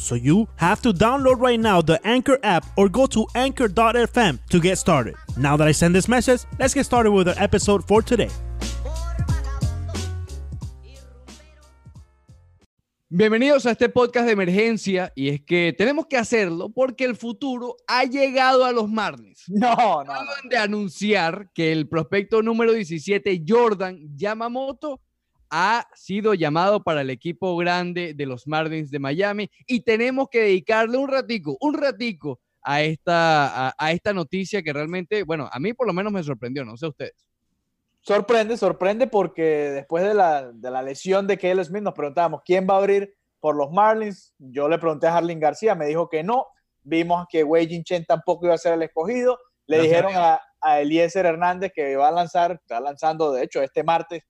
So you have to download right now the Anchor app or go to anchor.fm to get started. Now that I send this message, let's get started with our episode for today. Bienvenidos a este podcast de emergencia y es que tenemos que hacerlo porque el futuro ha llegado a los Marlins. No, no, no. Acaban de anunciar que el prospecto número 17, Jordan Yamamoto, ha sido llamado para el equipo grande de los Marlins de Miami y tenemos que dedicarle un ratico, un ratico a esta, a, a esta noticia que realmente, bueno, a mí por lo menos me sorprendió, no sé ustedes. Sorprende, sorprende porque después de la, de la lesión de Kelly Smith nos preguntábamos quién va a abrir por los Marlins. Yo le pregunté a Harlin García, me dijo que no. Vimos que Wei Jin Chen tampoco iba a ser el escogido. Le dijeron a, a Eliezer Hernández que va a lanzar, está lanzando de hecho este martes,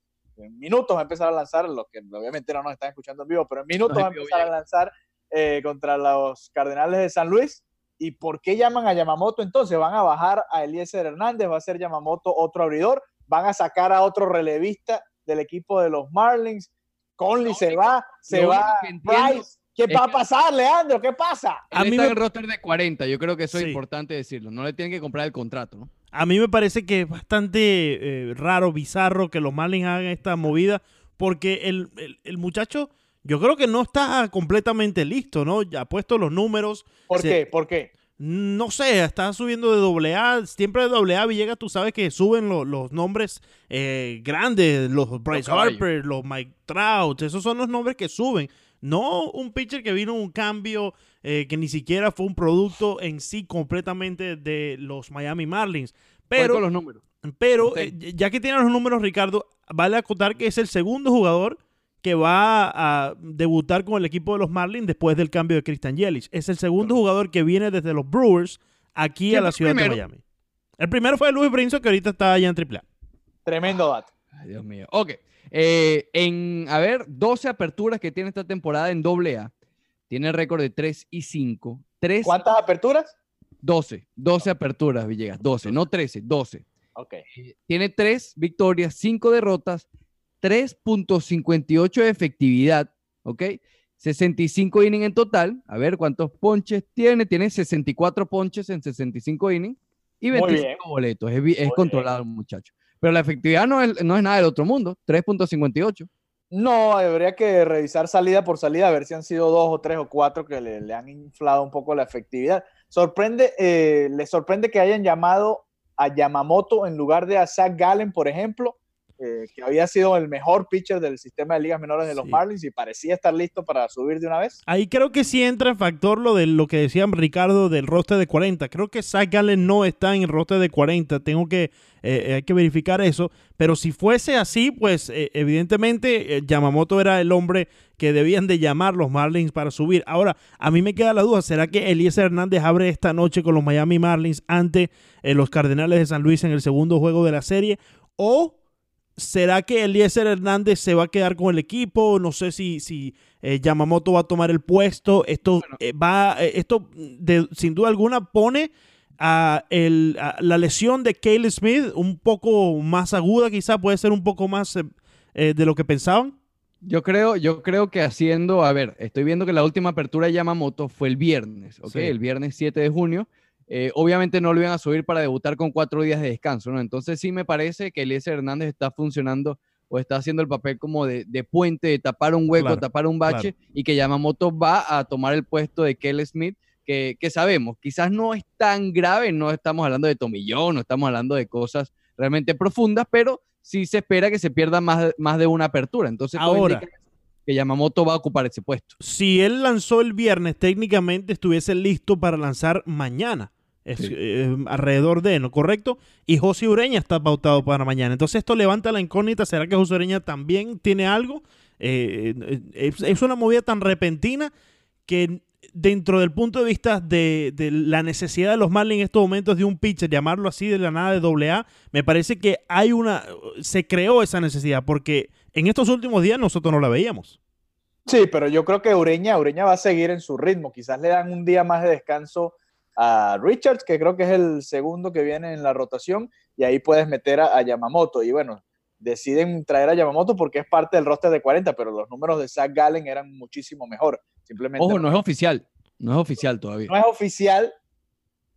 en minutos va a empezar a lanzar, los que obviamente no nos están escuchando en vivo, pero en minutos No, va a empezar a lanzar eh, contra los Cardenales de San Luis. ¿Y por qué llaman a Yamamoto entonces? Van a bajar a Eliezer Hernández, va a ser Yamamoto otro abridor, van a sacar a otro relevista del equipo de los Marlins. Conley se va, se va Price. ¿Qué va a que- pasar, Leandro? ¿Qué pasa? A mí está me- en el roster de 40, yo creo que eso Sí. es importante decirlo. No le tienen que comprar el contrato, ¿no? A mí me parece que es bastante eh, raro, bizarro que los Marlins hagan esta movida porque el, el- el muchacho yo creo que no está completamente listo, ¿no? Ya ha puesto los números. ¿Por Se- qué? ¿Por qué? No sé, está subiendo de doble A. Siempre de doble A, Villegas, tú sabes que suben lo- los nombres eh, grandes, los Bryce. Harper, los Mike Trout, esos son los nombres que suben. No un pitcher que vino un cambio eh, que ni siquiera fue un producto en sí completamente de los Miami Marlins. Pero los números. pero eh, ya que tiene los números, Ricardo, vale acotar que es el segundo jugador que va a debutar con el equipo de los Marlins después del cambio de Christian Yelich. Es el segundo jugador que viene desde los Brewers aquí ¿Quién a la ciudad de? Miami. El primero fue Luis Brinson, que ahorita está allá en AAA. Tremendo dato. Ay, Dios mío. Ok. Eh, en, a ver, 12 aperturas que tiene esta temporada en AA. Tiene récord de 3 y 5. 3, ¿Cuántas aperturas? 12. 12 aperturas, Villegas. 12, no 13, 12. Ok. Tiene 3 victorias, 5 derrotas, 3.58 de efectividad. ¿Ok? 65 innings en total. A ver cuántos ponches tiene. Tiene 64 ponches en 65 innings y Muy 25 bien. boletos. Es, es controlado el muchacho. Pero la efectividad no es, no es nada del otro mundo. 3.58. No, habría que revisar salida por salida, a ver si han sido dos o tres o cuatro que le, han inflado un poco la efectividad. Sorprende, eh, le sorprende que hayan llamado a Yamamoto en lugar de a Zach Gallen, por ejemplo, eh, que había sido el mejor pitcher del sistema de ligas menores de los Sí. Marlins y parecía estar listo para subir de una vez. Ahí creo que sí entra en factor lo de lo que decía Ricardo del roster de 40. Creo que Zach Gallen no está en el roster de 40. Tengo que, eh, hay que verificar eso. Pero si fuese así, pues eh, evidentemente eh, Yamamoto era el hombre que debían de llamar los Marlins para subir. Ahora, a mí me queda la duda, ¿será que Eliezer Hernández abre esta noche con los Miami Marlins ante eh, los Cardenales de San Luis en el segundo juego de la serie? ¿O ¿Será que Eliezer Hernández se va a quedar con el equipo? No sé si, si eh, Yamamoto va a tomar el puesto. Esto Bueno. eh, va, eh, esto de- sin duda alguna pone a, el- a la lesión de Caleb Smith un poco más aguda, quizá puede ser un poco más de lo que pensaban. Yo creo, yo creo que haciendo, a ver, estoy viendo que la última apertura de Yamamoto fue el viernes, ¿ok? Sí. El viernes 7 de junio. Eh, obviamente no lo iban a subir para debutar con cuatro días de descanso, ¿no? Entonces sí me parece que Eliezer Hernández está funcionando o está haciendo el papel como de, de puente, de tapar un hueco, Claro, tapar un bache, y que Yamamoto va a tomar el puesto de Kelly Smith, que, que sabemos, quizás no es tan grave, no estamos hablando de tomillón, no estamos hablando de cosas realmente profundas, pero sí se espera que se pierda más, más de una apertura. Entonces, Ahora. que Yamamoto va a ocupar ese puesto. Si él lanzó el viernes, técnicamente estuviese listo para lanzar mañana. Es, Sí. eh, alrededor de, ¿no? ¿Correcto? Y José Ureña está pautado para mañana. Entonces esto levanta la incógnita. ¿Será que José Ureña también tiene algo? Eh, eh, es, es una movida tan repentina que dentro del punto de vista de, de, la necesidad de los Marlins en estos momentos de un pitcher, llamarlo así de la nada de doble A, me parece que hay una, se creó esa necesidad, porque en estos últimos días nosotros no la veíamos. Sí, pero yo creo que Ureña, Ureña va a seguir en su ritmo. Quizás le dan un día más de descanso a Richards, que creo que es el segundo que viene en la rotación, y ahí puedes meter a, a Yamamoto. Y bueno, deciden traer a Yamamoto porque es parte del roster de 40, pero los números de Zach Gallen eran muchísimo mejor. Simplemente Ojo, no es oficial. No es oficial todavía. No es oficial.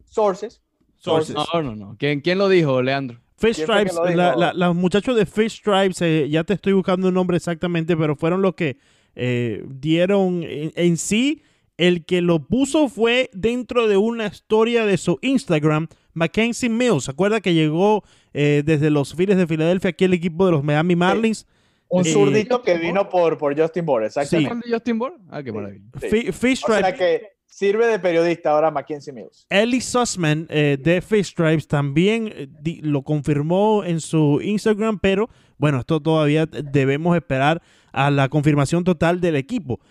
Sources. Sources. No, no, no. ¿Quién, quién lo dijo, Leandro? Fish Stripes, la, la, los muchachos de Fish Stripes, eh, ya te estoy buscando un nombre exactamente, pero fueron los que eh, dieron en, en, sí. El que lo puso fue dentro de una historia de su Instagram, Mackenzie Mills. ¿Se acuerda que llegó eh, desde los Phillies de Filadelfia aquí el equipo de los Miami Marlins? Sí. Un zurdito que vino por, por Justin Bohr, exactamente. Sí. Justin Bohr? Ah, qué maravilla. Sí. Fish Stripes. O sea que sirve de periodista ahora Mackenzie Mills. Ellie Sussman eh, de Fish Stripes también eh, di, lo confirmó en su Instagram, pero bueno, esto todavía debemos esperar a la confirmación total del equipo.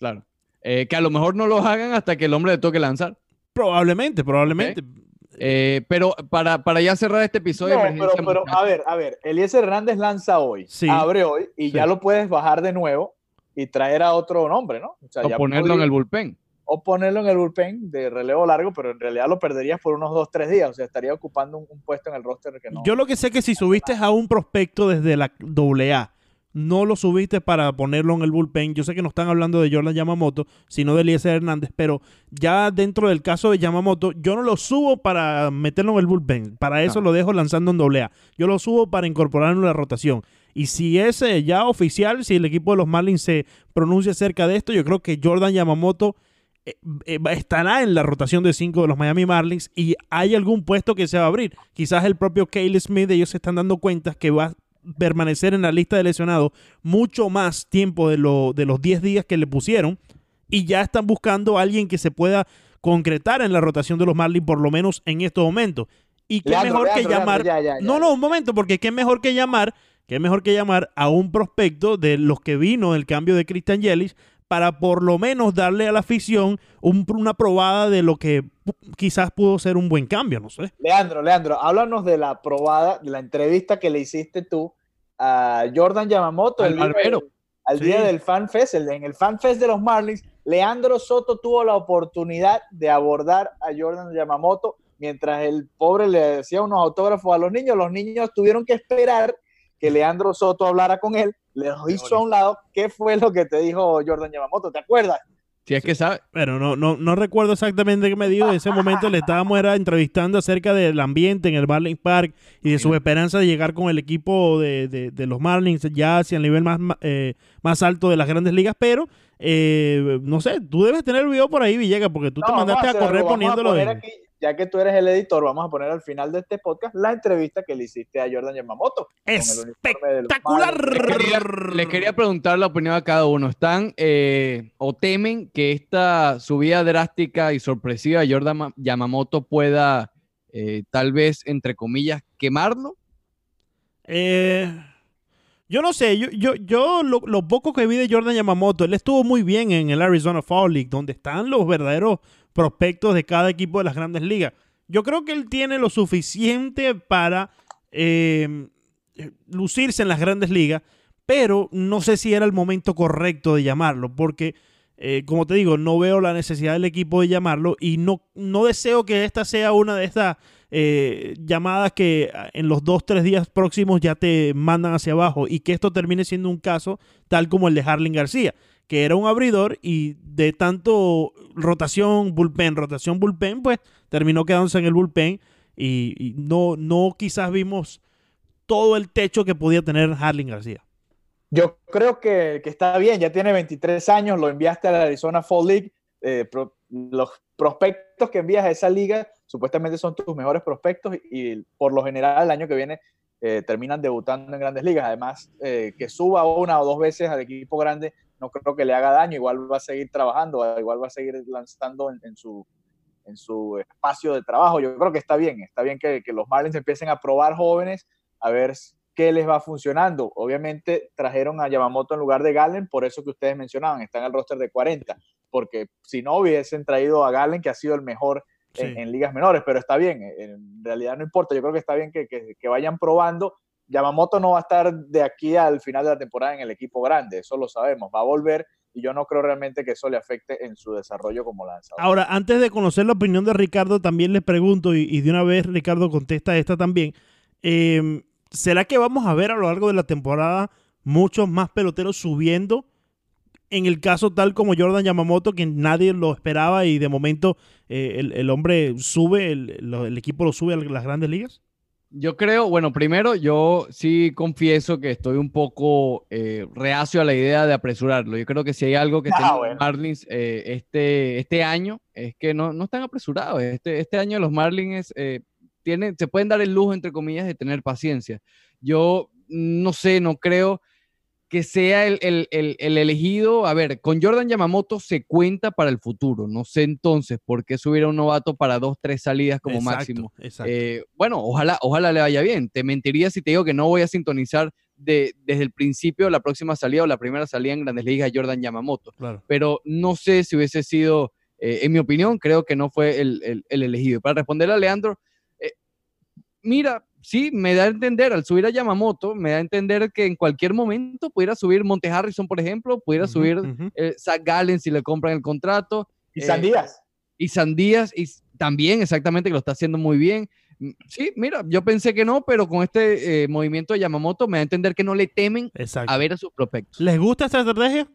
Claro. Eh, que a lo mejor no lo hagan hasta que el hombre le toque lanzar. Probablemente, probablemente. Okay. Eh, pero para, para, ya cerrar este episodio. No, pero, pero, a ver, a ver, Eliezer Hernández lanza hoy, sí. abre hoy y sí. ya lo puedes bajar de nuevo y traer a otro nombre, ¿no? O, sea, o ponerlo en el bullpen. O ponerlo en el bullpen de relevo largo, pero en realidad lo perderías por unos dos, tres días. O sea, estaría ocupando un, un puesto en el roster que no. Yo lo que sé es que si subiste a un prospecto desde la AA no lo subiste para ponerlo en el bullpen. Yo sé que no están hablando de Jordan Yamamoto, sino de Eliezer Hernández, pero ya dentro del caso de Yamamoto, yo no lo subo para meterlo en el bullpen. Para eso no. lo dejo lanzando en doble A. Yo lo subo para incorporarlo en la rotación. Y si es ya oficial, si el equipo de los Marlins se pronuncia acerca de esto, yo creo que Jordan Yamamoto eh, eh, estará en la rotación de 5 de los Miami Marlins y hay algún puesto que se va a abrir. Quizás el propio Cale Smith, ellos se están dando cuenta que va permanecer en la lista de lesionados mucho más tiempo de, lo, de los 10 días que le pusieron y ya están buscando a alguien que se pueda concretar en la rotación de los Marlins por lo menos en estos momentos. Y qué Leandro, mejor Leandro, que llamar... Leandro, ya, ya, no, no, un momento, porque qué mejor que llamar, qué mejor que llamar a un prospecto de los que vino el cambio de Christian Yelich para por lo menos darle a la afición un, una probada de lo que quizás pudo ser un buen cambio, no sé. Leandro, Leandro, háblanos de la probada, de la entrevista que le hiciste tú a Jordan Yamamoto al, el día, al sí. día del Fan Fest, el, en el Fan Fest de los Marlins. Leandro Soto tuvo la oportunidad de abordar a Jordan Yamamoto mientras el pobre le decía unos autógrafos a los niños. Los niños tuvieron que esperar que Leandro Soto hablara con él, le hizo a un lado. ¿Qué fue lo que te dijo Jordan Yamamoto? ¿Te acuerdas? Si es que sabe. Pero no, no, no recuerdo exactamente qué me dijo. En ese momento le estábamos era entrevistando acerca del ambiente en el Marlins Park y de su esperanza de llegar con el equipo de, de, de los Marlins ya hacia el nivel más, eh, más alto de las grandes ligas. Pero, eh, no sé, tú debes tener el video por ahí, Villegas, porque tú no, te mandaste a, a correr poniéndolo. A aquí, ya que tú eres el editor, vamos a poner al final de este podcast la entrevista que le hiciste a Jordan Yamamoto. ¡Espectacular! Les quería, les quería, preguntar la opinión a cada uno. ¿Están eh, o temen que esta subida drástica y sorpresiva de Jordan Yamamoto pueda, eh, tal vez, entre comillas, quemarlo? Eh, yo no sé, yo, yo, yo lo, lo, poco que vi de Jordan Yamamoto, él estuvo muy bien en el Arizona Fall League, donde están los verdaderos prospectos de cada equipo de las grandes ligas. Yo creo que él tiene lo suficiente para eh, lucirse en las grandes ligas, pero no sé si era el momento correcto de llamarlo, porque, eh, como te digo, no veo la necesidad del equipo de llamarlo y no, no deseo que esta sea una de estas eh, llamadas que en los dos, tres días próximos ya te mandan hacia abajo y que esto termine siendo un caso tal como el de Harling García que era un abridor y de tanto rotación, bullpen, rotación, bullpen, pues terminó quedándose en el bullpen y, no, no quizás vimos todo el techo que podía tener Harling García. Yo creo que, que, está bien, ya tiene 23 años, lo enviaste a la Arizona Fall League. Eh, los prospectos que envías a esa liga supuestamente son tus mejores prospectos y, por lo general el año que viene eh, terminan debutando en grandes ligas. Además, eh, que suba una o dos veces al equipo grande no creo que le haga daño, igual va a seguir trabajando, igual va a seguir lanzando en, su, en su espacio de trabajo. Yo creo que está bien, está bien que, que, los Marlins empiecen a probar jóvenes, a ver qué les va funcionando. Obviamente trajeron a Yamamoto en lugar de Gallen, por eso que ustedes mencionaban, está en el roster de 40. porque si no hubiesen traído a Galen, que ha sido el mejor en, ligas menores, pero está bien, en realidad no importa, yo creo que está bien que, que, vayan probando. Yamamoto no va a estar de aquí al final de la temporada en el equipo grande, eso lo sabemos, va a volver y yo no creo realmente que eso le afecte en su desarrollo como lanzador. Ahora, antes de conocer la opinión de Ricardo, también les pregunto, y, de una vez Ricardo contesta esta también, eh, ¿será que vamos a ver a lo largo de la temporada muchos más peloteros subiendo? En el caso tal como Jordan Yamamoto, que nadie lo esperaba y de momento eh, el, hombre sube, el, equipo lo sube a las grandes ligas. Yo creo, bueno, primero yo sí confieso que estoy un poco eh, reacio a la idea de apresurarlo. Yo creo que si hay algo que ah, tienen los Marlins eh, este, este año es que no, no están apresurados. Este, este año los Marlins tienen, se pueden dar el lujo, entre comillas, de tener paciencia. Yo no sé, no creo que sea el, elegido. A ver, con Jordan Yamamoto se cuenta para el futuro. No sé entonces por qué subir a un novato para dos, tres salidas como máximo. Eh, bueno, ojalá, ojalá le vaya bien. Te mentiría si te digo que no voy a sintonizar de, desde el principio la próxima salida o la primera salida en Grandes Ligas Jordan Yamamoto. Pero no sé si hubiese sido, eh, en mi opinión, creo que no fue el, elegido. Para responder a Leandro, eh, mira, sí, me da a entender, al subir a Yamamoto, me da a entender que en cualquier momento pudiera subir Monte Harrison, por ejemplo, pudiera subir eh, Zach Gallen si le compran el contrato. Y Sandías. Eh, y Sandías, y también exactamente que lo está haciendo muy bien. Mm, sí, mira, yo pensé que no, pero con este eh, movimiento de Yamamoto me da a entender que no le temen a ver a sus prospectos. ¿Les gusta esta estrategia?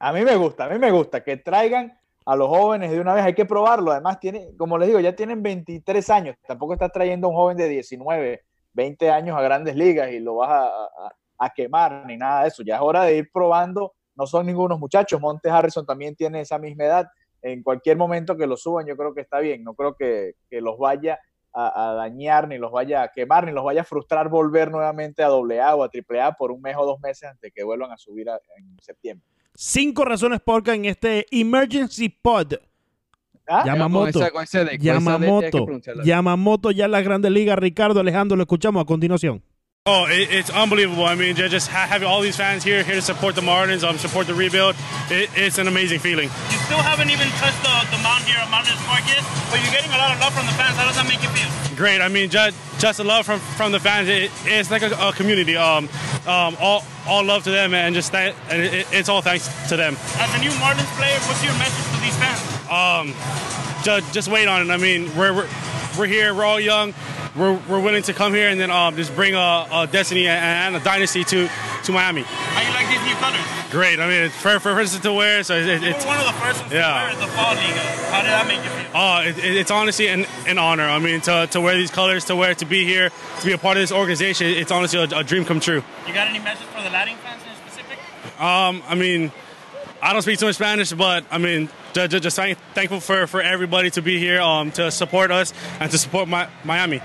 A mí me gusta, a mí me gusta que traigan a los jóvenes de una vez, hay que probarlo. Además, tiene, como les digo, ya tienen 23 años. Tampoco estás trayendo a un joven de 19, 20 años a grandes ligas y lo vas a, quemar ni nada de eso. Ya es hora de ir probando. No son ningunos muchachos. Montes Harrison también tiene esa misma edad. En cualquier momento que lo suban, yo creo que está bien. No creo que, los vaya a, dañar, ni los vaya a quemar, ni los vaya a frustrar volver nuevamente a AA o a AAA por un mes o dos meses antes que vuelvan a subir en septiembre. Cinco razones por en este Emergency Pod. ¿Ah? Yamamoto. Yamamoto. Yamamoto ya en la Grande Liga. Ricardo Alejandro, lo escuchamos a continuación. Oh, it, it's unbelievable. I mean, just having all these fans here, here to support the Marlins, um, support the rebuild, it, it's an amazing feeling. You still haven't even touched the, the mound here at Marlins Park yet, but you're getting a lot of love from the fans. How does that make you feel? Great. I mean, just, just the love from, from the fans. It, it's like a, a community. Um, um, all, all love to them, and just that, and it, it's all thanks to them. As a new Marlins player, what's your message to these fans? Um, just, just wait on it. I mean, we're, we're, we're here, we're all young we're, we're willing to come here and then um, just bring a, a destiny and, a dynasty to, to Miami. How you like these new colors? Great. I mean, it's for, for person to wear, so it, it, it's one of the first ones yeah. to wear the fall league. How did that make you feel? Oh, it, it's honestly an, an honor. I mean, to, to wear these colors, to wear, to be here, to be a part of this organization, it's honestly a, a dream come true. You got any message for the Latin fans in specific? Um, I mean, I don't speak too much Spanish, but I mean, just, just thankful for, for everybody to be here, um, to support us and to support my, Miami.